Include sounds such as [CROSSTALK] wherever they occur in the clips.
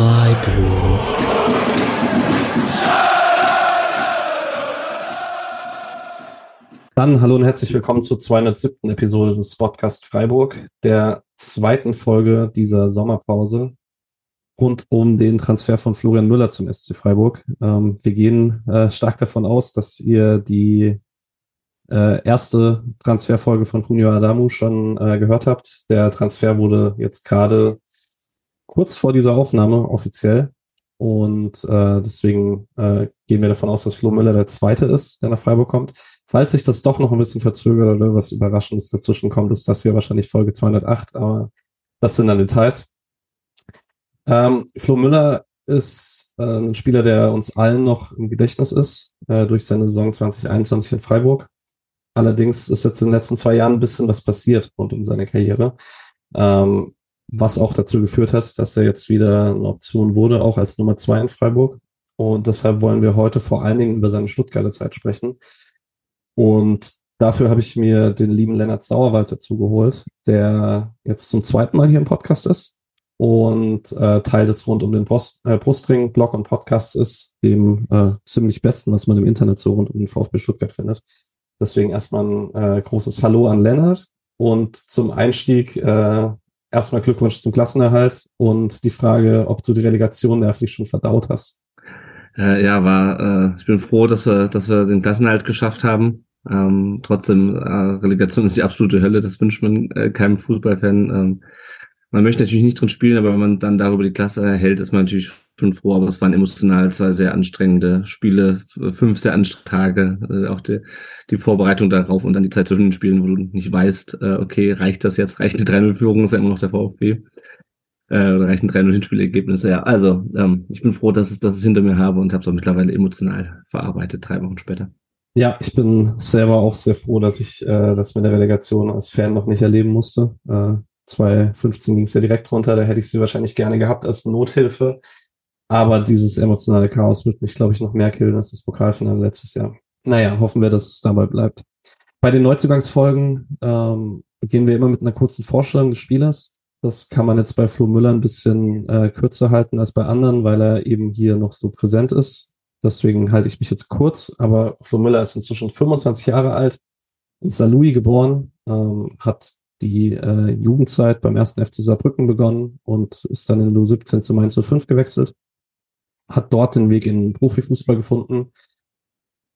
Freiburg. Dann hallo und herzlich willkommen zur 207. Episode des Podcast Freiburg, der zweiten Folge dieser Sommerpause rund um den Transfer von Florian Müller zum SC Freiburg. Ähm, wir gehen äh, stark davon aus, dass ihr die äh, erste Transferfolge von Junio Adamu schon äh, gehört habt. Der Transfer wurde jetzt gerade kurz vor dieser Aufnahme offiziell. Und äh, deswegen äh, gehen wir davon aus, dass Flo Müller der Zweite ist, der nach Freiburg kommt. Falls sich das doch noch ein bisschen verzögert oder was Überraschendes dazwischen kommt, ist das hier wahrscheinlich Folge 208, aber das sind dann Details. Ähm, Flo Müller ist äh, ein Spieler, der uns allen noch im Gedächtnis ist, äh, durch seine Saison 2021 in Freiburg. Allerdings ist jetzt in den letzten zwei Jahren ein bisschen was passiert rund um seine Karriere, ähm, was auch dazu geführt hat, dass er jetzt wieder eine Option wurde, auch als Nummer zwei in Freiburg. Und deshalb wollen wir heute vor allen Dingen über seine Stuttgarter Zeit sprechen. Und dafür habe ich mir den lieben Lennart Sauerwald dazu geholt, der jetzt zum zweiten Mal hier im Podcast ist und äh, Teil des rund um den Brust, äh, Brustring Blog und Podcasts ist, dem äh, ziemlich besten, was man im Internet so rund um den VfB Stuttgart findet. Deswegen erstmal ein äh, großes Hallo an Lennart und zum Einstieg äh, erstmal Glückwunsch zum Klassenerhalt und die Frage, ob du die Relegation nervlich schon verdaut hast. Äh, ja, war, äh, ich bin froh, dass wir, dass wir den Klassenerhalt geschafft haben. Ähm, trotzdem, äh, Relegation ist die absolute Hölle, das wünscht man äh, keinem Fußballfan. Ähm, man möchte natürlich nicht drin spielen, aber wenn man dann darüber die Klasse erhält, ist man natürlich schon froh. Aber es waren emotional zwei sehr anstrengende Spiele, fünf sehr anstrengende Tage, äh, auch die, die Vorbereitung darauf und dann die Zeit zwischen den Spielen, wo du nicht weißt, äh, okay, reicht das jetzt, reicht eine 3-0-Führung, ist ja immer noch der VfB. Äh, oder reichen 3-0 Hinspielergebnisse. Ja, also ähm, ich bin froh, dass, es, dass ich es hinter mir habe und habe es auch mittlerweile emotional verarbeitet, drei Wochen später. Ja, ich bin selber auch sehr froh, dass ich äh, das mit der Relegation als Fan noch nicht erleben musste. Äh, 2015 ging es ja direkt runter, da hätte ich sie wahrscheinlich gerne gehabt als Nothilfe. Aber dieses emotionale Chaos wird mich, glaube ich, noch mehr killen als das Pokalfinale letztes Jahr. Naja, hoffen wir, dass es dabei bleibt. Bei den Neuzugangsfolgen ähm, gehen wir immer mit einer kurzen Vorstellung des Spielers. Das kann man jetzt bei Flo Müller ein bisschen äh, kürzer halten als bei anderen, weil er eben hier noch so präsent ist. Deswegen halte ich mich jetzt kurz. Aber Flo Müller ist inzwischen 25 Jahre alt, in Saarlouis geboren, ähm, hat die äh, Jugendzeit beim ersten FC Saarbrücken begonnen und ist dann in U17 zu Mainz 05 gewechselt. Hat dort den Weg in Profifußball gefunden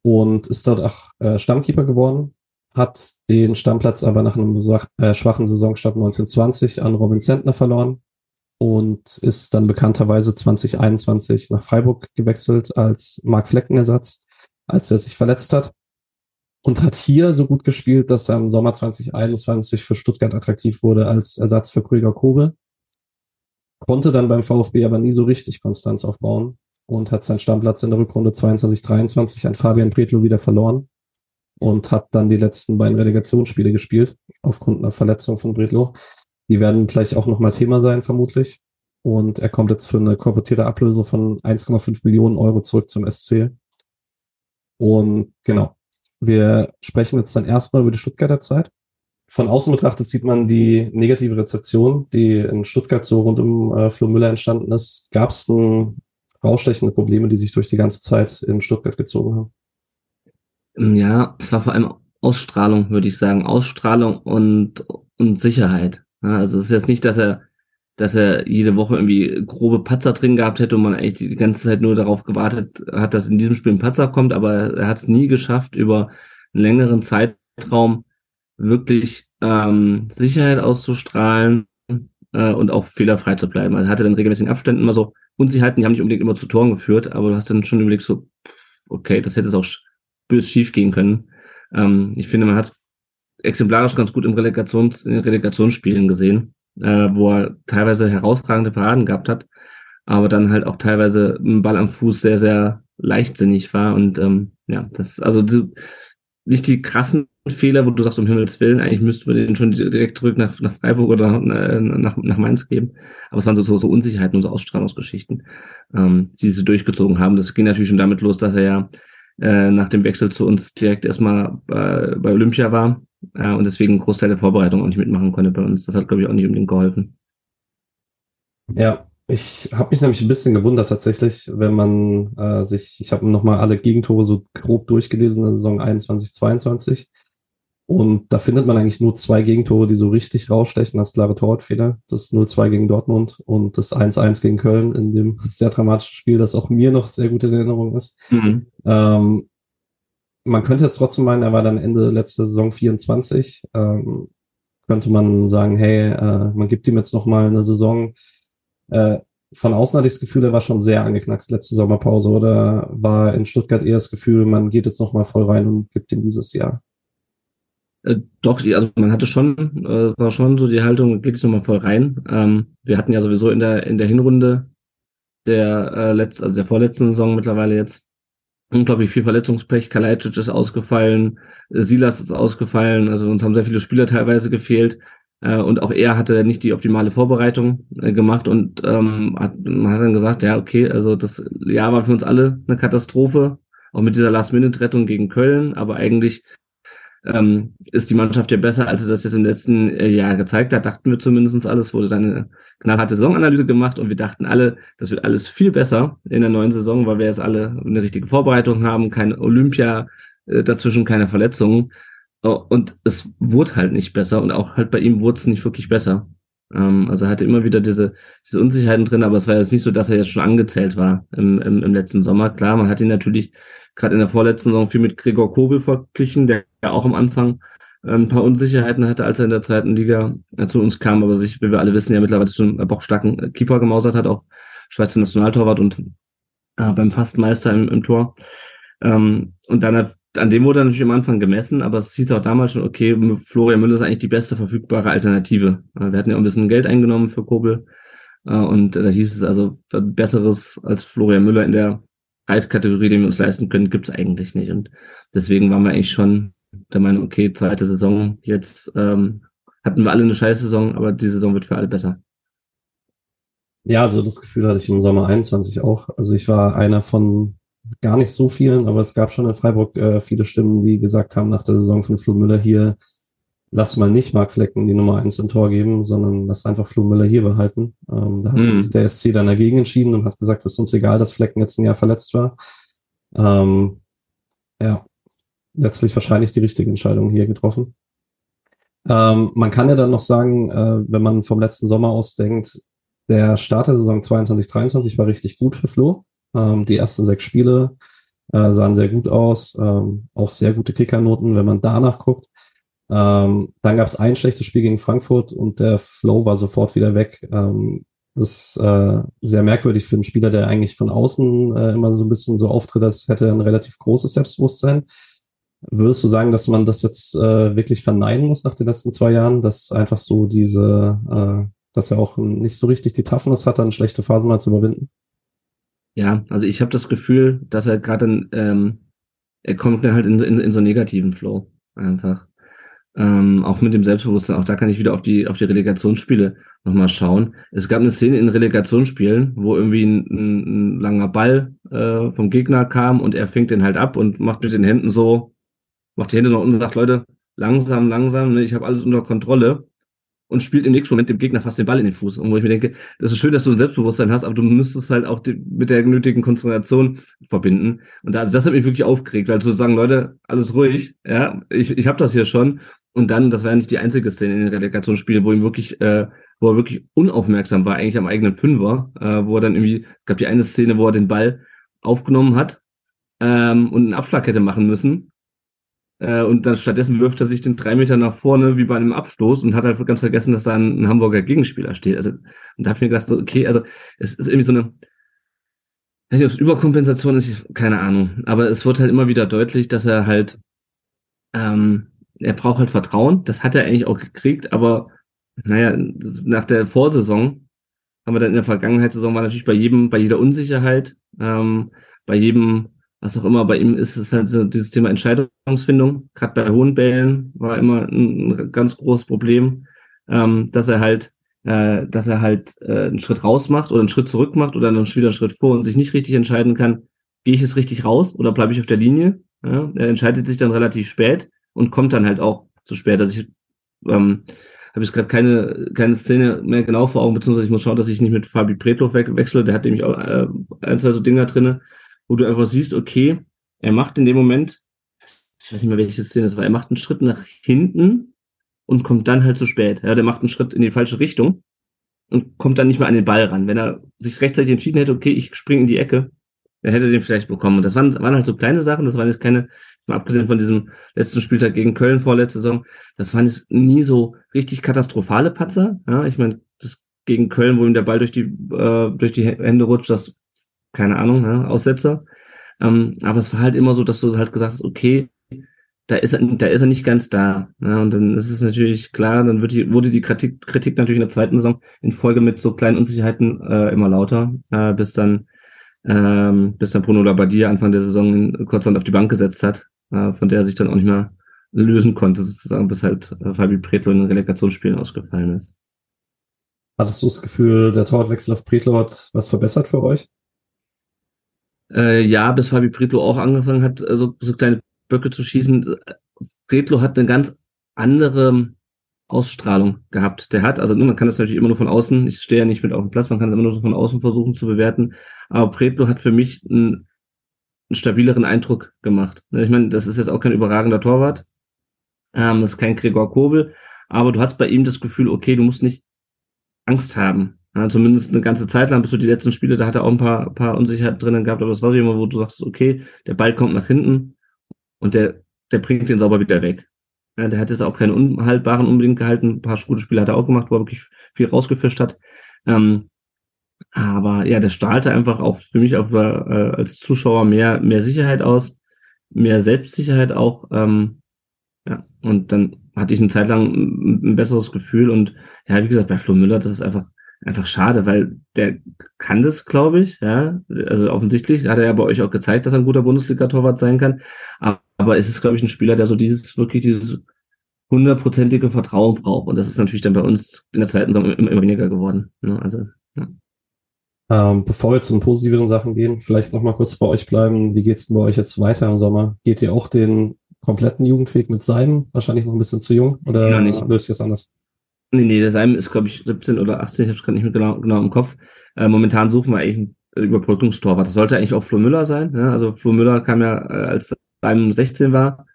und ist dort auch äh, Stammkeeper geworden. Hat den Stammplatz aber nach einem äh, schwachen Saisonstart 1920 an Robin Zentner verloren und ist dann bekannterweise 2021 nach Freiburg gewechselt als Mark Fleckenersatz, als er sich verletzt hat und hat hier so gut gespielt, dass er im Sommer 2021 für Stuttgart attraktiv wurde als Ersatz für Krüger Kobe. Konnte dann beim VfB aber nie so richtig Konstanz aufbauen und hat seinen Stammplatz in der Rückrunde 22-23 an Fabian Bretlo wieder verloren und hat dann die letzten beiden Relegationsspiele gespielt aufgrund einer Verletzung von Bretlo. Die werden gleich auch nochmal Thema sein, vermutlich. Und er kommt jetzt für eine korportierte Ablöse von 1,5 Millionen Euro zurück zum SC. Und genau, wir sprechen jetzt dann erstmal über die Stuttgarter Zeit. Von außen betrachtet sieht man die negative Rezeption, die in Stuttgart so rund um äh, Flo Müller entstanden ist. Gab es denn rausstechende Probleme, die sich durch die ganze Zeit in Stuttgart gezogen haben? Ähm, ja, es war vor allem Ausstrahlung, würde ich sagen. Ausstrahlung und, und Sicherheit. Ja, also es ist jetzt nicht, dass er dass er jede Woche irgendwie grobe Patzer drin gehabt hätte und man eigentlich die ganze Zeit nur darauf gewartet hat, dass in diesem Spiel ein Patzer kommt, aber er hat es nie geschafft, über einen längeren Zeitraum wirklich ähm, Sicherheit auszustrahlen äh, und auch fehlerfrei zu bleiben. Also er hatte dann regelmäßig in Abständen immer so Unsicherheiten, die haben nicht unbedingt immer zu Toren geführt, aber du hast dann schon überlegt so, okay, das hätte es auch bös schief gehen können. Ähm, ich finde, man hat es exemplarisch ganz gut im Relegations, in Relegationsspielen gesehen äh, wo er teilweise herausragende Paraden gehabt hat, aber dann halt auch teilweise ein Ball am Fuß sehr, sehr leichtsinnig war. Und ähm, ja, das also die, nicht die krassen Fehler, wo du sagst, um Himmels Willen, eigentlich müssten wir den schon direkt zurück nach, nach Freiburg oder äh, nach, nach Mainz geben. Aber es waren so, so, Unsicherheiten und so Ausstrahlungsgeschichten, ähm, die sie durchgezogen haben. Das ging natürlich schon damit los, dass er ja äh, nach dem Wechsel zu uns direkt erstmal bei, bei Olympia war äh, und deswegen einen Großteil der Vorbereitung auch nicht mitmachen konnte bei uns. Das hat, glaube ich, auch nicht unbedingt geholfen. Ja, Ich habe mich nämlich ein bisschen gewundert tatsächlich, wenn man äh, sich, ich habe nochmal alle Gegentore so grob durchgelesen in der Saison 21, 22 und da findet man eigentlich nur zwei Gegentore, die so richtig rausstechen als klare Torwartfehler. Das 0-2 gegen Dortmund und das 1-1 gegen Köln in dem [LAUGHS] sehr dramatischen Spiel, das auch mir noch sehr gut in Erinnerung ist. Mhm. Ähm, man könnte jetzt trotzdem meinen, er war dann Ende letzter Saison 24. Ähm, könnte man sagen, hey, äh, man gibt ihm jetzt noch mal eine Saison. Äh, von außen hatte ich das Gefühl, er war schon sehr angeknackst letzte Sommerpause oder war in Stuttgart eher das Gefühl, man geht jetzt noch mal voll rein und gibt ihm dieses Jahr? Äh, doch, also man hatte schon, äh, war schon so die Haltung, geht jetzt noch mal voll rein. Ähm, wir hatten ja sowieso in der in der Hinrunde der äh, letzt, also der vorletzten Saison mittlerweile jetzt unglaublich viel Verletzungspech. Kalajdzic ist ausgefallen, Silas ist ausgefallen, also uns haben sehr viele Spieler teilweise gefehlt. Äh, und auch er hatte nicht die optimale Vorbereitung äh, gemacht und ähm, hat, man hat dann gesagt, ja, okay, also das Jahr war für uns alle eine Katastrophe, auch mit dieser Last-Minute-Rettung gegen Köln, aber eigentlich ähm, ist die Mannschaft ja besser, als sie das jetzt im letzten äh, Jahr gezeigt hat, dachten wir zumindest alles, wurde dann eine knallharte Saisonanalyse gemacht und wir dachten alle, das wird alles viel besser in der neuen Saison, weil wir jetzt alle eine richtige Vorbereitung haben, keine Olympia äh, dazwischen, keine Verletzungen. Oh, und es wurde halt nicht besser und auch halt bei ihm wurde es nicht wirklich besser. Ähm, also er hatte immer wieder diese, diese Unsicherheiten drin, aber es war jetzt nicht so, dass er jetzt schon angezählt war im, im, im letzten Sommer. Klar, man hat ihn natürlich gerade in der vorletzten Saison viel mit Gregor Kobel verglichen, der ja auch am Anfang äh, ein paar Unsicherheiten hatte, als er in der zweiten Liga äh, zu uns kam, aber sich, wie wir alle wissen, ja mittlerweile schon einen bockstarken Keeper gemausert hat, auch Schweizer Nationaltorwart und äh, beim Fastmeister im, im Tor. Ähm, und dann an dem wurde natürlich am Anfang gemessen, aber es hieß auch damals schon, okay, Florian Müller ist eigentlich die beste verfügbare Alternative. Wir hatten ja auch ein bisschen Geld eingenommen für Kobel. Äh, und da hieß es also, besseres als Florian Müller in der Preiskategorie, den wir uns leisten können, gibt es eigentlich nicht. Und deswegen waren wir eigentlich schon der Meinung, okay, zweite Saison, jetzt ähm, hatten wir alle eine scheiß Saison, aber die Saison wird für alle besser. Ja, also das Gefühl hatte ich im Sommer 21 auch. Also ich war einer von gar nicht so vielen, aber es gab schon in Freiburg äh, viele Stimmen, die gesagt haben nach der Saison von Flo Müller hier, lass mal nicht Mark Flecken die Nummer eins im Tor geben, sondern lass einfach Flo Müller hier behalten. Ähm, da hat mhm. sich der SC dann dagegen entschieden und hat gesagt, es ist uns egal, dass Flecken jetzt ein Jahr verletzt war. Ähm, ja, letztlich wahrscheinlich die richtige Entscheidung hier getroffen. Ähm, man kann ja dann noch sagen, äh, wenn man vom letzten Sommer aus denkt, der Start der Saison 22, 23 war richtig gut für Flo. Ähm, die ersten sechs Spiele äh, sahen sehr gut aus, ähm, auch sehr gute Kickernoten, wenn man danach guckt. Ähm, dann gab es ein schlechtes Spiel gegen Frankfurt und der Flow war sofort wieder weg. Ähm, das ist äh, sehr merkwürdig für einen Spieler, der eigentlich von außen äh, immer so ein bisschen so auftritt, als hätte ein relativ großes Selbstbewusstsein. Würdest du sagen, dass man das jetzt äh, wirklich verneinen muss nach den letzten zwei Jahren, dass einfach so diese, äh, dass er auch nicht so richtig die Toughness hat, dann schlechte Phasen mal zu überwinden? Ja, also ich habe das Gefühl, dass er gerade, ähm, er kommt dann halt in, in, in so einen negativen Flow einfach. Ähm, auch mit dem Selbstbewusstsein, auch da kann ich wieder auf die, auf die Relegationsspiele nochmal schauen. Es gab eine Szene in Relegationsspielen, wo irgendwie ein, ein, ein langer Ball äh, vom Gegner kam und er fängt den halt ab und macht mit den Händen so, macht die Hände so und sagt, Leute, langsam, langsam, ne, ich habe alles unter Kontrolle und spielt im nächsten Moment dem Gegner fast den Ball in den Fuß. Und wo ich mir denke, das ist schön, dass du ein Selbstbewusstsein hast, aber du müsstest halt auch die, mit der nötigen Konzentration verbinden. Und da, also das hat mich wirklich aufgeregt, weil zu sagen, Leute, alles ruhig, ja, ich, ich habe das hier schon und dann, das war ja nicht die einzige Szene in den Relegationsspielen, wo ihm wirklich, äh, wo er wirklich unaufmerksam war, eigentlich am eigenen Fünfer, äh, wo er dann irgendwie, gab die eine Szene, wo er den Ball aufgenommen hat ähm, und einen Abschlag hätte machen müssen. Äh, und dann stattdessen wirft er sich den drei Meter nach vorne wie bei einem Abstoß und hat halt ganz vergessen, dass da ein, ein Hamburger Gegenspieler steht. Also, und da habe ich mir gedacht, so, okay, also es ist irgendwie so eine, weiß nicht, ob es Überkompensation ist, keine Ahnung. Aber es wird halt immer wieder deutlich, dass er halt ähm, er braucht halt Vertrauen. Das hat er eigentlich auch gekriegt, aber naja, nach der Vorsaison haben wir dann in der Vergangenheitssaison war natürlich bei jedem, bei jeder Unsicherheit, ähm, bei jedem, was auch immer, bei ihm ist es halt so dieses Thema Entscheidungsfindung. Gerade bei hohen Bällen war immer ein, ganz großes Problem, ähm, dass er halt, äh, dass er halt äh, einen Schritt raus macht oder einen Schritt zurück macht oder dann wieder einen Schritt vor und sich nicht richtig entscheiden kann, gehe ich jetzt richtig raus oder bleibe ich auf der Linie? Ja, er entscheidet sich dann relativ spät und kommt dann halt auch zu spät. Also ich ähm, habe ich gerade keine, keine Szene mehr genau vor Augen, beziehungsweise ich muss schauen, dass ich nicht mit Fabi Pretlo wechsle. Der hat nämlich auch äh, ein, zwei so Dinger drinne, wo du einfach siehst, okay, er macht in dem Moment, ich weiß nicht mehr, welche Szene das war, er macht einen Schritt nach hinten und kommt dann halt zu spät. Ja, der macht einen Schritt in die falsche Richtung und kommt dann nicht mehr an den Ball ran. Wenn er sich rechtzeitig entschieden hätte, okay, ich springe in die Ecke, dann hätte er den vielleicht bekommen. Und das waren, waren halt so kleine Sachen, das waren jetzt keine, mal abgesehen von diesem letzten Spieltag gegen Köln vorletzte Saison, das waren jetzt nie so richtig katastrophale Patzer. Ja, ich meine, das gegen Köln, wo ihm der Ball durch die, äh, durch die Hände rutscht, das, keine Ahnung, ja, Aussetzer. Ähm, aber es war halt immer so, dass du halt gesagt hast, okay, da ist er, da ist er nicht ganz da. Ja, und dann ist es natürlich klar, dann wird die, wurde die Kritik, Kritik natürlich in der zweiten Saison in Folge mit so kleinen Unsicherheiten äh, immer lauter, äh, bis dann ähm, bis dann Bruno Labbadia Anfang der Saison kurzerhand auf die Bank gesetzt hat, äh, von der er sich dann auch nicht mehr lösen konnte, sozusagen, bis halt äh, Fabi Pretlo in den Relegationsspielen ausgefallen ist. Hattest du das Gefühl, der Torwartwechsel auf Pretlo hat was verbessert für euch? Äh, ja, bis Fabi Pretlo auch angefangen hat, äh, so, so kleine Böcke zu schießen. Pretlo hat eine ganz andere Ausstrahlung gehabt. Der hat, also man kann das natürlich immer nur von außen, ich stehe ja nicht mit auf dem Platz, man kann es immer nur von außen versuchen zu bewerten, aber Pretlo hat für mich einen, einen stabileren Eindruck gemacht. Ich meine, das ist jetzt auch kein überragender Torwart, ähm, das ist kein Gregor Kobel, aber du hast bei ihm das Gefühl, okay, du musst nicht Angst haben. Ja, zumindest eine ganze Zeit lang, bis du die letzten Spiele, da hat er auch ein paar, paar Unsicherheiten drinnen gehabt, aber das war so immer, wo du sagst, okay, der Ball kommt nach hinten und der, der bringt den sauber wieder weg. Ja, der hat jetzt auch keine unhaltbaren unbedingt gehalten. Ein paar gute Spiele hat er auch gemacht, wo er wirklich viel rausgefischt hat. Ähm, aber ja, der strahlte einfach auch für mich auch, äh, als Zuschauer mehr, mehr Sicherheit aus, mehr Selbstsicherheit auch. Ähm, ja, und dann hatte ich eine Zeit lang ein, ein besseres Gefühl. Und ja, wie gesagt, bei Flo Müller, das ist einfach, einfach schade, weil der kann das, glaube ich. Ja, also offensichtlich hat er ja bei euch auch gezeigt, dass er ein guter Bundesliga-Torwart sein kann. Aber, aber es ist, glaube ich, ein Spieler, der so dieses, wirklich dieses hundertprozentige Vertrauen braucht. Und das ist natürlich dann bei uns in der zweiten Saison immer, weniger geworden. Ne? Also, ja. Ähm, bevor wir zu den positiveren Sachen gehen, vielleicht noch mal kurz bei euch bleiben. Wie geht's denn bei euch jetzt weiter im Sommer? Geht ihr auch den kompletten Jugendweg mit Seim? Wahrscheinlich noch ein bisschen zu jung oder ja, nicht. löst ihr es anders? Nee, nee, der Seim ist, glaube ich, 17 oder 18, ich habe es gerade nicht mehr genau, genau im Kopf. Äh, momentan suchen wir eigentlich einen Überbrückungstorwart. Das sollte eigentlich auch Flo Müller sein. Ja? Also Flo Müller kam ja, äh, als Seim 16 war,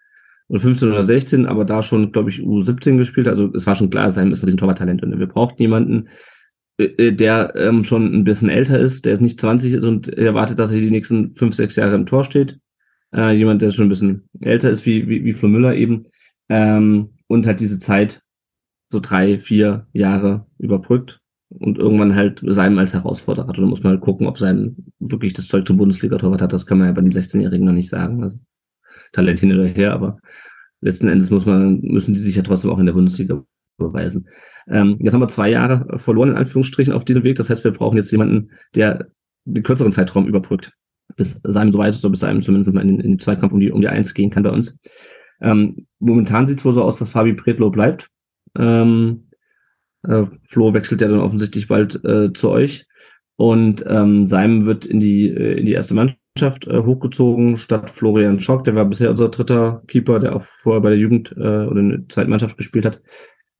oder 15 oder 16, aber da schon, glaube ich, U17 gespielt. Also es war schon klar, Seim ist ein Torwarttalent und wir brauchen jemanden, äh, äh, der ähm, schon ein bisschen älter ist, der nicht 20 ist und erwartet, dass er die nächsten fünf, sechs Jahre im Tor steht. Äh, jemand, der schon ein bisschen älter ist, wie, wie, wie Flo Müller eben, ähm, und hat diese Zeit so drei, vier Jahre überbrückt und irgendwann halt Seim als Herausforderer hat. Und da muss man halt gucken, ob Seim wirklich das Zeug zum Bundesliga-Torwart hat. Das kann man ja bei dem 16-Jährigen noch nicht sagen. Also Talent hin oder her, aber letzten Endes muss man, müssen die sich ja trotzdem auch in der Bundesliga beweisen. Ähm, jetzt haben wir zwei Jahre verloren, in Anführungsstrichen, auf diesem Weg. Das heißt, wir brauchen jetzt jemanden, der den kürzeren Zeitraum überbrückt. Bis seinem so weit ist, so bis seinem zumindest mal in, in den Zweikampf um die, um die Eins gehen kann bei uns. Ähm, momentan sieht es wohl so aus, dass Fabi Pretlo bleibt. Ähm, äh, Flo wechselt ja dann offensichtlich bald äh, zu euch. Und ähm, Seim wird in die, äh, in die erste Mannschaft äh, hochgezogen, statt Florian Schock, der war bisher unser dritter Keeper, der auch vorher bei der Jugend äh, oder in der zweiten Mannschaft gespielt hat.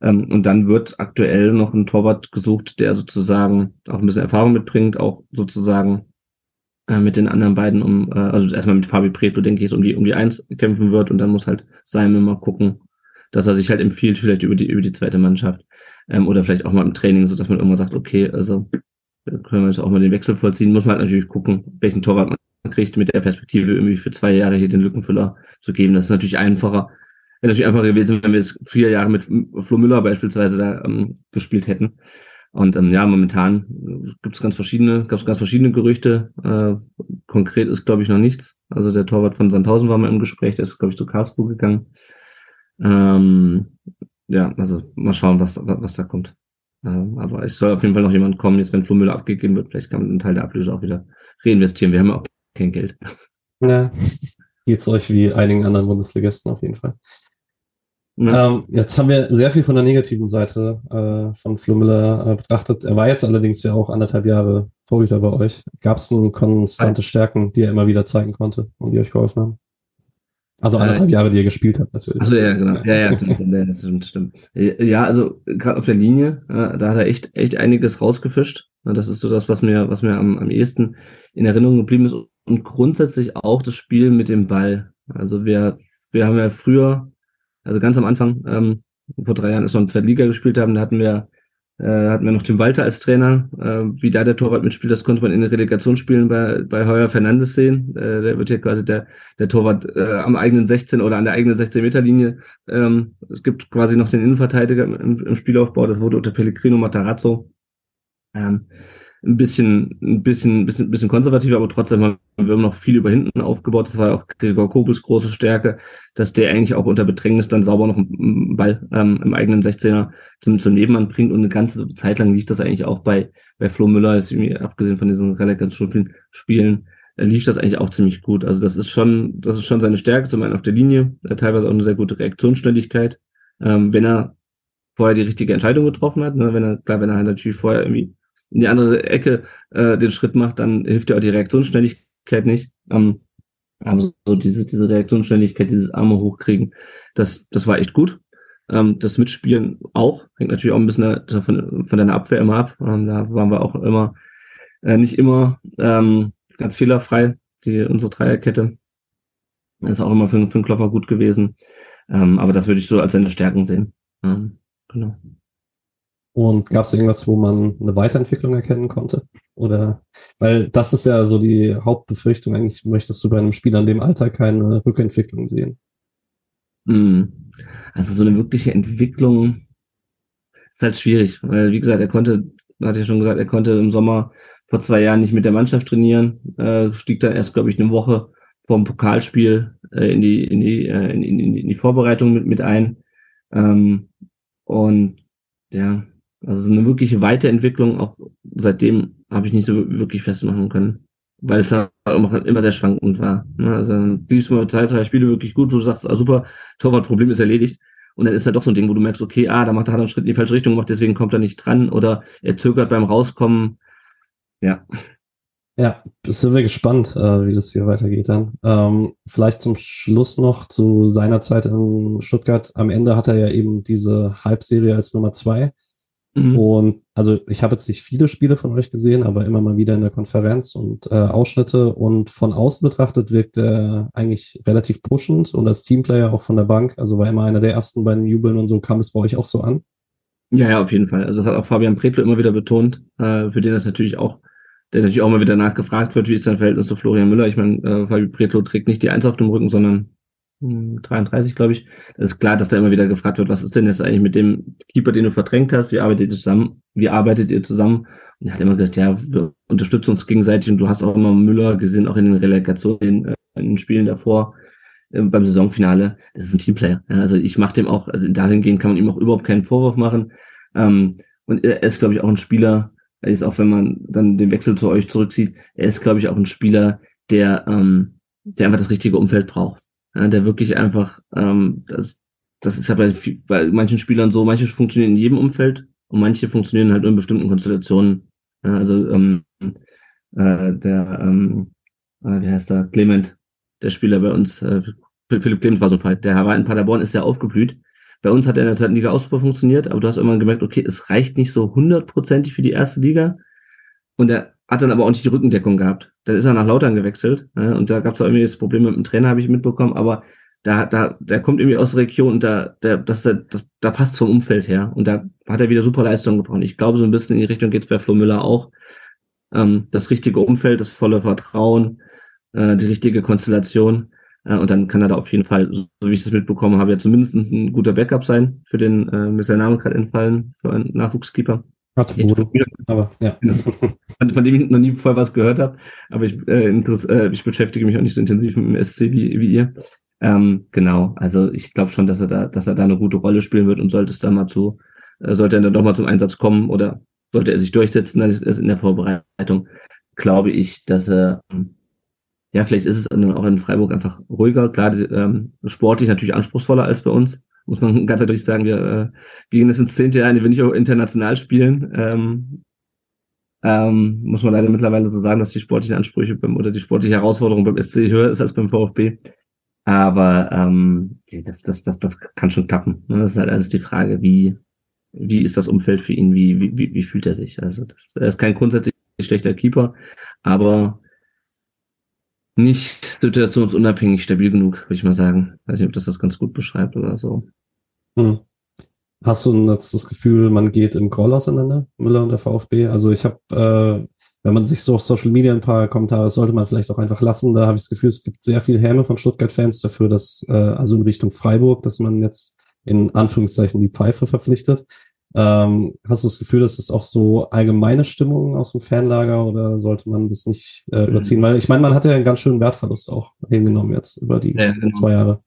Ähm, und dann wird aktuell noch ein Torwart gesucht, der sozusagen auch ein bisschen Erfahrung mitbringt, auch sozusagen äh, mit den anderen beiden um, äh, also erstmal mit Fabi Preto, denke ich, um die, um die Eins kämpfen wird und dann muss halt Simon mal gucken, dass er sich halt empfiehlt, vielleicht über die, über die zweite Mannschaft. Ähm, oder vielleicht auch mal im Training, so dass man irgendwann sagt, okay, also können wir jetzt auch mal den Wechsel vollziehen, muss man halt natürlich gucken, welchen Torwart man kriegt, mit der Perspektive irgendwie für zwei Jahre hier den Lückenfüller zu geben. Das ist natürlich einfacher, Wäre natürlich einfach gewesen, wenn wir jetzt vier Jahre mit Flo Müller beispielsweise da ähm, gespielt hätten. Und ähm, ja, momentan gibt es ganz verschiedene, gab es ganz verschiedene Gerüchte. Äh, konkret ist, glaube ich, noch nichts. Also der Torwart von Sandhausen war mal im Gespräch, der ist, glaube ich, zu Karlsruhe gegangen. Ähm, ja, also mal schauen, was, was, was da kommt. Ähm, aber es soll auf jeden Fall noch jemand kommen, jetzt wenn Flo Müller abgegeben wird, vielleicht kann man einen Teil der Ablöse auch wieder reinvestieren. Wir haben ja auch kein Geld. Ja, geht's euch wie einigen anderen Bundesligisten auf jeden Fall. Ja. Ähm, jetzt haben wir sehr viel von der negativen Seite äh, von Flo Müller äh, betrachtet. Er war jetzt allerdings ja auch anderthalb Jahre Torhüter bei euch. Gab es nun konstante Stärken, die er immer wieder zeigen konnte und die euch geholfen haben? Also anderthalb äh, Jahre, die er gespielt hat, natürlich. Also ja, genau. Ja, ja, stimmt, stimmt, stimmt. Ja, also gerade auf der Linie, da hat er echt, echt einiges rausgefischt. Das ist so das, was mir, was mir am, am ehesten in Erinnerung geblieben ist. Und grundsätzlich auch das Spiel mit dem Ball. Also wir, wir haben ja früher, also ganz am Anfang, ähm, vor drei Jahren, als wir in der zweiten Liga gespielt haben, da hatten wir äh, hatten wir noch Tim Walter als Trainer. Äh, wie da der Torwart mitspielt, das konnte man in den Relegationsspielen bei, bei Heuer Fernandes sehen. Äh, der wird hier quasi der, der Torwart äh, am eigenen 16 oder an der eigenen 16-Meter-Linie. Ähm, es gibt quasi noch den Innenverteidiger im, im Spielaufbau. Das wurde unter Pellegrino Matarazzo. Ähm, ein bisschen, ein bisschen, bisschen, bisschen konservativer, aber trotzdem haben wir noch viel über hinten aufgebaut. Das war auch Gregor Kobels große Stärke, dass der eigentlich auch unter Bedrängnis dann sauber noch einen Ball ähm, im eigenen 16er zum, zum Nebenmann bringt und eine ganze Zeit lang lief das eigentlich auch bei, bei Flo Müller, ist irgendwie, abgesehen von diesen Relegationsspielen, Spielen, äh, lief das eigentlich auch ziemlich gut. Also das ist schon, das ist schon seine Stärke, zum einen auf der Linie, äh, teilweise auch eine sehr gute Reaktionsständigkeit. Ähm, wenn er vorher die richtige Entscheidung getroffen hat, ne, wenn er, klar, wenn er halt natürlich vorher irgendwie in die andere Ecke äh, den Schritt macht, dann hilft ja auch die Reaktionsschnelligkeit nicht. Ähm, aber so diese, diese Reaktionsschnelligkeit, dieses Arme hochkriegen, das, das war echt gut. Ähm, das Mitspielen auch, hängt natürlich auch ein bisschen von, von deiner Abwehr immer ab. Ähm, da waren wir auch immer äh, nicht immer ähm, ganz fehlerfrei, die, unsere Dreierkette. Ist auch immer für, für einen Klopper gut gewesen. Ähm, aber das würde ich so als seine Stärken sehen. Ähm, genau. Und gab es irgendwas, wo man eine Weiterentwicklung erkennen konnte? Oder weil das ist ja so die Hauptbefürchtung, eigentlich möchtest du bei einem Spieler in dem Alter keine Rückentwicklung sehen. Hm. Also so eine wirkliche Entwicklung ist halt schwierig, weil wie gesagt, er konnte, hatte ich schon gesagt, er konnte im Sommer vor zwei Jahren nicht mit der Mannschaft trainieren, äh, stieg dann erst, glaube ich, eine Woche vor dem Pokalspiel äh, in, die, in, die, äh, in, in, in die Vorbereitung mit, mit ein. Ähm, und ja, also so eine wirkliche Weiterentwicklung, auch seitdem habe ich nicht so wirklich festmachen können. Weil es halt immer sehr schwankend war. Ne? Also diesmal zwei, drei Spiele wirklich gut, wo du sagst, ah, super, Torwartproblem ist erledigt. Und dann ist halt doch so ein Ding, wo du merkst, okay, ah, da macht er einen Schritt in die falsche Richtung gemacht, deswegen kommt er nicht dran oder er zögert beim Rauskommen. Ja. Ja, sind wir gespannt, äh, wie das hier weitergeht dann. Ähm, vielleicht zum Schluss noch zu seiner Zeit in Stuttgart. Am Ende hat er ja eben diese Halbserie als Nummer zwei. Mhm. Und also ich habe jetzt nicht viele Spiele von euch gesehen, aber immer mal wieder in der Konferenz und äh, Ausschnitte. Und von außen betrachtet wirkt er eigentlich relativ pushend und als Teamplayer auch von der Bank. Also war immer einer der ersten beiden Jubeln und so kam es bei euch auch so an. Ja, ja, auf jeden Fall. Also das hat auch Fabian Pretlo immer wieder betont, äh, für den das natürlich auch, der natürlich auch mal wieder nachgefragt wird, wie ist sein Verhältnis zu Florian Müller. Ich meine, äh, Fabian Pretlo trägt nicht die Eins auf dem Rücken, sondern 33, glaube ich. Das ist klar, dass da immer wieder gefragt wird, was ist denn jetzt eigentlich mit dem Keeper, den du verdrängt hast? Wie arbeitet ihr zusammen? Wie arbeitet ihr zusammen? Und er hat immer gesagt, ja, wir unterstützen uns gegenseitig und du hast auch immer Müller gesehen, auch in den Relegationen, in, äh, den Spielen davor, äh, beim Saisonfinale. Das ist ein Teamplayer. Also ich mache dem auch, also dahingehend kann man ihm auch überhaupt keinen Vorwurf machen. Ähm, und er ist, glaube ich, auch ein Spieler, er ist auch, wenn man dann den Wechsel zu euch zurückzieht, er ist, glaube ich, auch ein Spieler, der, ähm, der einfach das richtige Umfeld braucht ja, der wirklich einfach, ähm, das, das ist ja bei, bei manchen Spielern so, manche funktionieren in jedem Umfeld und manche funktionieren halt nur in bestimmten Konstellationen. Ja, also ähm, äh, der, ähm, äh, wie heißt der, Clement, der Spieler bei uns, äh, Philipp Clement war so ein Fall, der war in Paderborn, ist sehr aufgeblüht. Bei uns hat er in der zweiten Liga auch super funktioniert, aber du hast irgendwann gemerkt, okay, es reicht nicht so hundertprozentig für die erste Liga. Und er hat dann aber auch nicht die Rückendeckung gehabt. Dann ist er nach Lautern gewechselt ja, und da gab es auch irgendwie das Problem mit dem Trainer, habe ich mitbekommen, aber da, da, der kommt irgendwie aus der Region und da, der, das, das, da passt vom Umfeld her und da hat er wieder super Leistung gebraucht. Ich glaube, so ein bisschen in die Richtung geht's bei Flo Müller auch. Ähm, das richtige Umfeld, das volle Vertrauen, äh, die richtige Konstellation. Äh, und dann kann er da auf jeden Fall, so, wie ich das mitbekommen habe, ja zumindest ein guter Backup sein für den, äh, mir ist der Name gerade entfallen, für einen Nachwuchskeeper. Bodo, aber ja. [LAUGHS] Von, von, dem ich noch nie vorher was gehört habe, aber ich, äh, äh, ich beschäftige mich auch nicht so intensiv mit dem SC wie, wie ihr. Ähm, genau, also ich glaube schon, dass er da, dass er da eine gute Rolle spielen wird und sollte es dann mal zu, äh, sollte er dann doch mal zum Einsatz kommen oder sollte er sich durchsetzen, dann ist in der Vorbereitung, glaube ich, dass er, ja, vielleicht ist es dann auch in Freiburg einfach ruhiger, klar, ähm, sportlich natürlich anspruchsvoller als bei uns, muss man [LAUGHS] ganz ehrlich sagen, wir äh, gehen jetzt ins zehnte Jahr, in dem wir nicht auch international spielen. Ähm, ähm, muss man leider mittlerweile so sagen, dass die sportlichen Ansprüche beim, oder die sportliche Herausforderung beim SC höher ist als beim VfB. Aber ähm, das, das, das, das kann schon klappen. Ne? Das ist halt alles die Frage, wie, wie ist das Umfeld für ihn, wie, wie, wie fühlt er sich? Also das, er ist kein grundsätzlich schlechter Keeper, aber nicht situationsunabhängig stabil genug, würde ich mal sagen. Weiß nicht, ob das das ganz gut beschreibt oder so. Hm. Hast du jetzt das Gefühl, man geht im Groll auseinander, Müller und der VfB? Also ich habe äh, wenn man sich so auf Social Media ein paar Kommentare sollte man vielleicht auch einfach lassen. Da habe ich das Gefühl, es gibt sehr viel Häme von Stuttgart-Fans dafür, dass, äh, also in Richtung Freiburg, dass man jetzt in Anführungszeichen die Pfeife verpflichtet. Ähm, hast du das Gefühl, dass es auch so allgemeine Stimmung aus dem Fanlager oder sollte man das nicht äh, mhm. überziehen? Weil ich meine, man hat ja einen ganz schönen Wertverlust auch hingenommen jetzt über die ja, genau. zwei Jahre.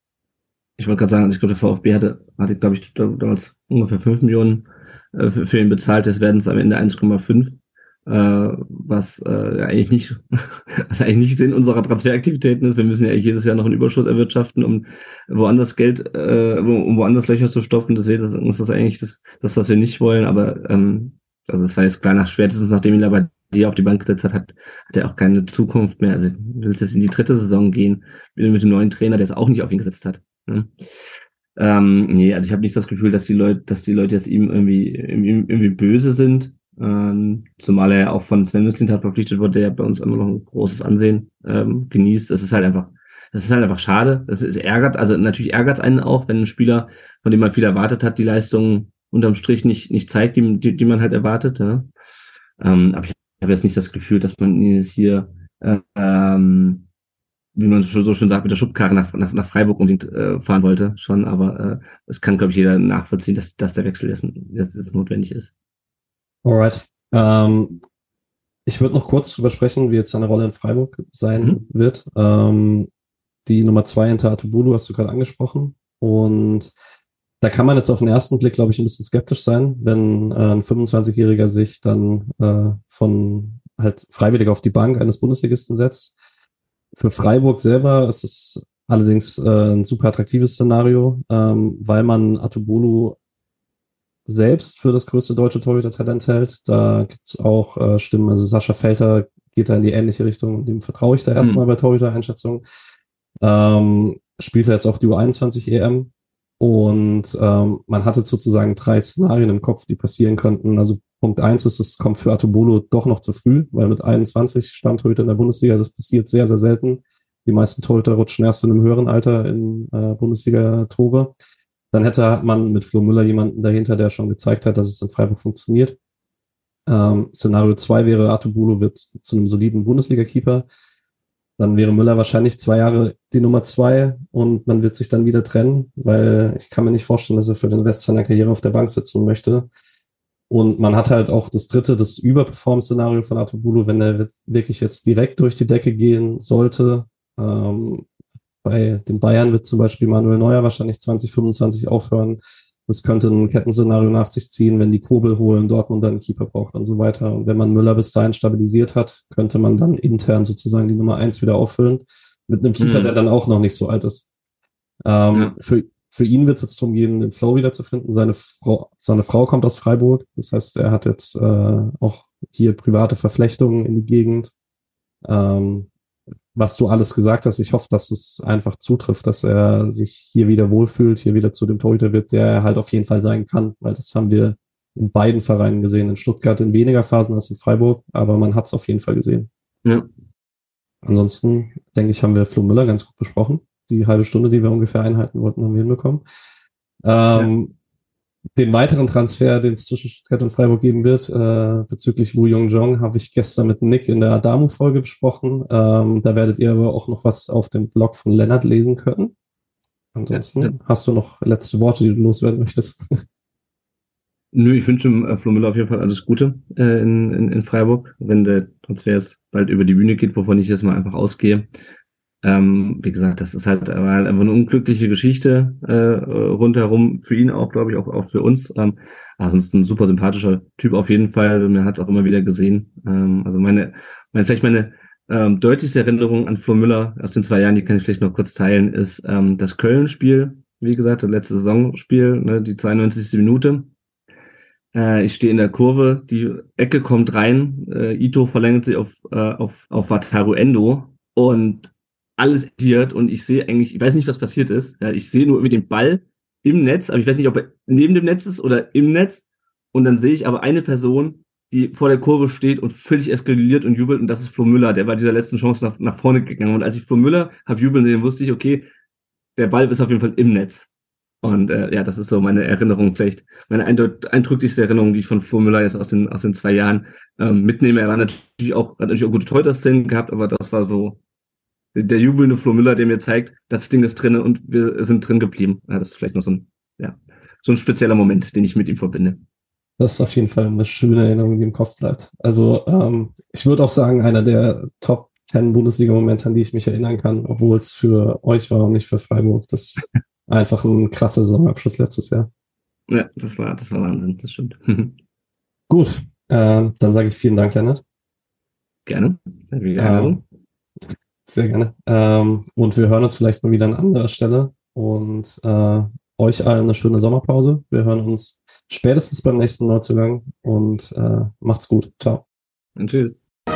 Ich wollte gerade sagen, also ich glaube, der VfB hatte, hatte glaube ich, damals ungefähr 5 Millionen äh, für, für ihn bezahlt. Jetzt werden es am Ende 1,5 äh, was äh, eigentlich nicht, [LAUGHS] was eigentlich nicht Sinn unserer Transferaktivitäten ist. Wir müssen ja jedes Jahr noch einen Überschuss erwirtschaften, um woanders Geld, äh, um woanders Löcher zu stopfen. Deswegen ist das eigentlich das, das, was wir nicht wollen. Aber ähm, also es war jetzt klar, nach spätestens nachdem ihn aber die auf die Bank gesetzt hat, hat, hat er auch keine Zukunft mehr. Also will jetzt in die dritte Saison gehen, mit dem neuen Trainer, der es auch nicht auf ihn gesetzt hat. Ne? Ähm, nee, also ich habe nicht das Gefühl, dass die Leute, dass die Leute jetzt ihm irgendwie, irgendwie böse sind. Ähm, zumal er auch von Sven Mislintat verpflichtet wurde, der bei uns immer noch ein großes Ansehen ähm, genießt. Das ist halt einfach, das ist halt einfach schade. Das ist ärgert, also natürlich ärgert einen auch, wenn ein Spieler, von dem man viel erwartet hat, die Leistung unterm Strich nicht, nicht zeigt, die, die, die man halt erwartet. Ja? Ähm, aber ich habe jetzt nicht das Gefühl, dass man ihn jetzt hier, äh, ähm, wie man so schön sagt, mit der Schubkarre nach, nach, nach Freiburg unbedingt äh, fahren wollte, schon, aber äh, es kann, glaube ich, jeder nachvollziehen, dass, dass der Wechsel jetzt, jetzt, jetzt notwendig ist. Alright. Ähm, ich würde noch kurz drüber sprechen, wie jetzt seine Rolle in Freiburg sein mhm. wird. Ähm, die Nummer zwei hinter Atubulu hast du gerade angesprochen. Und da kann man jetzt auf den ersten Blick, glaube ich, ein bisschen skeptisch sein, wenn äh, ein 25-Jähriger sich dann äh, von halt freiwillig auf die Bank eines Bundesligisten setzt. Für Freiburg selber ist es allerdings äh, ein super attraktives Szenario, ähm, weil man Atubulu selbst für das größte deutsche Torhüter-Talent hält. Da gibt's auch äh, Stimmen, also Sascha Felter geht da in die ähnliche Richtung, dem vertraue ich da erstmal mhm. bei Torhüter-Einschätzungen. Ähm, spielt er jetzt auch die U21 EM und ähm, man hatte sozusagen drei Szenarien im Kopf, die passieren könnten. Also Punkt eins ist, es kommt für Atobolo doch noch zu früh, weil mit 21 Stammtorhüter in der Bundesliga, das passiert sehr, sehr selten. Die meisten Torhüter rutschen erst in einem höheren Alter in äh, Bundesliga-Tore. Dann hätte man mit Flo Müller jemanden dahinter, der schon gezeigt hat, dass es in Freiburg funktioniert. Ähm, Szenario 2 wäre, Artubulo wird zu einem soliden Bundesliga-Keeper. Dann wäre Müller wahrscheinlich zwei Jahre die Nummer zwei und man wird sich dann wieder trennen, weil ich kann mir nicht vorstellen, dass er für den Rest seiner Karriere auf der Bank sitzen möchte. Und man hat halt auch das dritte, das Überperform-Szenario von Artubulo, wenn er wirklich jetzt direkt durch die Decke gehen sollte, ähm, bei den Bayern wird zum Beispiel Manuel Neuer wahrscheinlich 2025 aufhören. Das könnte ein Kettenszenario nach sich ziehen, wenn die Kobel holen, Dortmund dann einen Keeper braucht und so weiter. Und wenn man Müller bis dahin stabilisiert hat, könnte man dann intern sozusagen die Nummer eins wieder auffüllen. Mit einem Keeper, mhm. der dann auch noch nicht so alt ist. Ähm, ja. für, für ihn wird es jetzt darum gehen, den Flow wiederzufinden. Seine Frau, seine Frau kommt aus Freiburg. Das heißt, er hat jetzt äh, auch hier private Verflechtungen in die Gegend. Ähm, was du alles gesagt hast. Ich hoffe, dass es einfach zutrifft, dass er sich hier wieder wohlfühlt, hier wieder zu dem Torhüter wird, der er halt auf jeden Fall sein kann, weil das haben wir in beiden Vereinen gesehen. In Stuttgart in weniger Phasen als in Freiburg, aber man hat es auf jeden Fall gesehen. Ja. Ansonsten, denke ich, haben wir Flo Müller ganz gut besprochen. Die halbe Stunde, die wir ungefähr einhalten wollten, haben wir hinbekommen. Ähm, ja den weiteren Transfer, den es zwischen Stuttgart und Freiburg geben wird, äh, bezüglich Wu Jong Jong, habe ich gestern mit Nick in der Adamu-Folge besprochen. Ähm, da werdet ihr aber auch noch was auf dem Blog von Lennart lesen können. Ansonsten ja, ja. hast du noch letzte Worte, die du loswerden möchtest. [LAUGHS] Nö, ich wünsche äh, Flo Müller auf jeden Fall alles Gute äh, in, in, in Freiburg, wenn der Transfer jetzt bald über die Bühne geht, wovon ich jetzt mal einfach ausgehe. Ähm, wie gesagt, das ist halt, halt einfach eine unglückliche Geschichte äh, rundherum für ihn auch, glaube ich, auch, auch für uns. Ähm, aber sonst ein super sympathischer Typ auf jeden Fall. Man hat es auch immer wieder gesehen. Ähm, also meine, meine, vielleicht meine ähm, deutlichste Erinnerung an Flo Müller aus den zwei Jahren, die kann ich vielleicht noch kurz teilen, ist ähm, das Köln-Spiel. Wie gesagt, das letzte Saisonspiel, ne, die 92. Minute. Äh, ich stehe in der Kurve, die Ecke kommt rein, äh, Ito verlängert sich auf, äh, auf, auf Wataru Endo und alles explodiert und ich sehe eigentlich, ich weiß nicht, was passiert ist. Ja, ich sehe nur irgendwie den Ball im Netz, aber ich weiß nicht, ob er neben dem Netz ist oder im Netz. Und dann sehe ich aber eine Person, die vor der Kurve steht und völlig eskaliert und jubelt. Und das ist Flo Müller, der bei dieser letzten Chance nach, nach vorne gegangen. Und als ich Flo Müller habe jubeln sehen, wusste ich, okay, der Ball ist auf jeden Fall im Netz. Und äh, ja, das ist so meine Erinnerung, vielleicht meine eindrücklichste Erinnerung, die ich von Flo Müller jetzt aus den, aus den zwei Jahren ähm, mitnehme. Er war natürlich auch, hat natürlich auch gute Torhüter-Szenen gehabt, aber das war so der jubelnde Flo Müller, der mir zeigt, das Ding ist drin und wir sind drin geblieben. Ja, das ist vielleicht noch so ein, ja, so ein spezieller Moment, den ich mit ihm verbinde. Das ist auf jeden Fall eine schöne Erinnerung, die im Kopf bleibt. Also ähm, ich würde auch sagen, einer der Top 10 Bundesliga-Momente, an die ich mich erinnern kann, obwohl es für euch war und nicht für Freiburg. Das ist [LAUGHS] einfach ein krasser Saisonabschluss letztes Jahr. Ja, das war, das war Wahnsinn, das stimmt. [LAUGHS] Gut, äh, dann sage ich vielen Dank, Lennart. Gerne. Ähm, sehr gerne. Ähm, und wir hören uns vielleicht mal wieder an anderer Stelle. Und äh, euch allen eine schöne Sommerpause. Wir hören uns spätestens beim nächsten Neuzugang und äh, macht's gut. Ciao. Und tschüss. So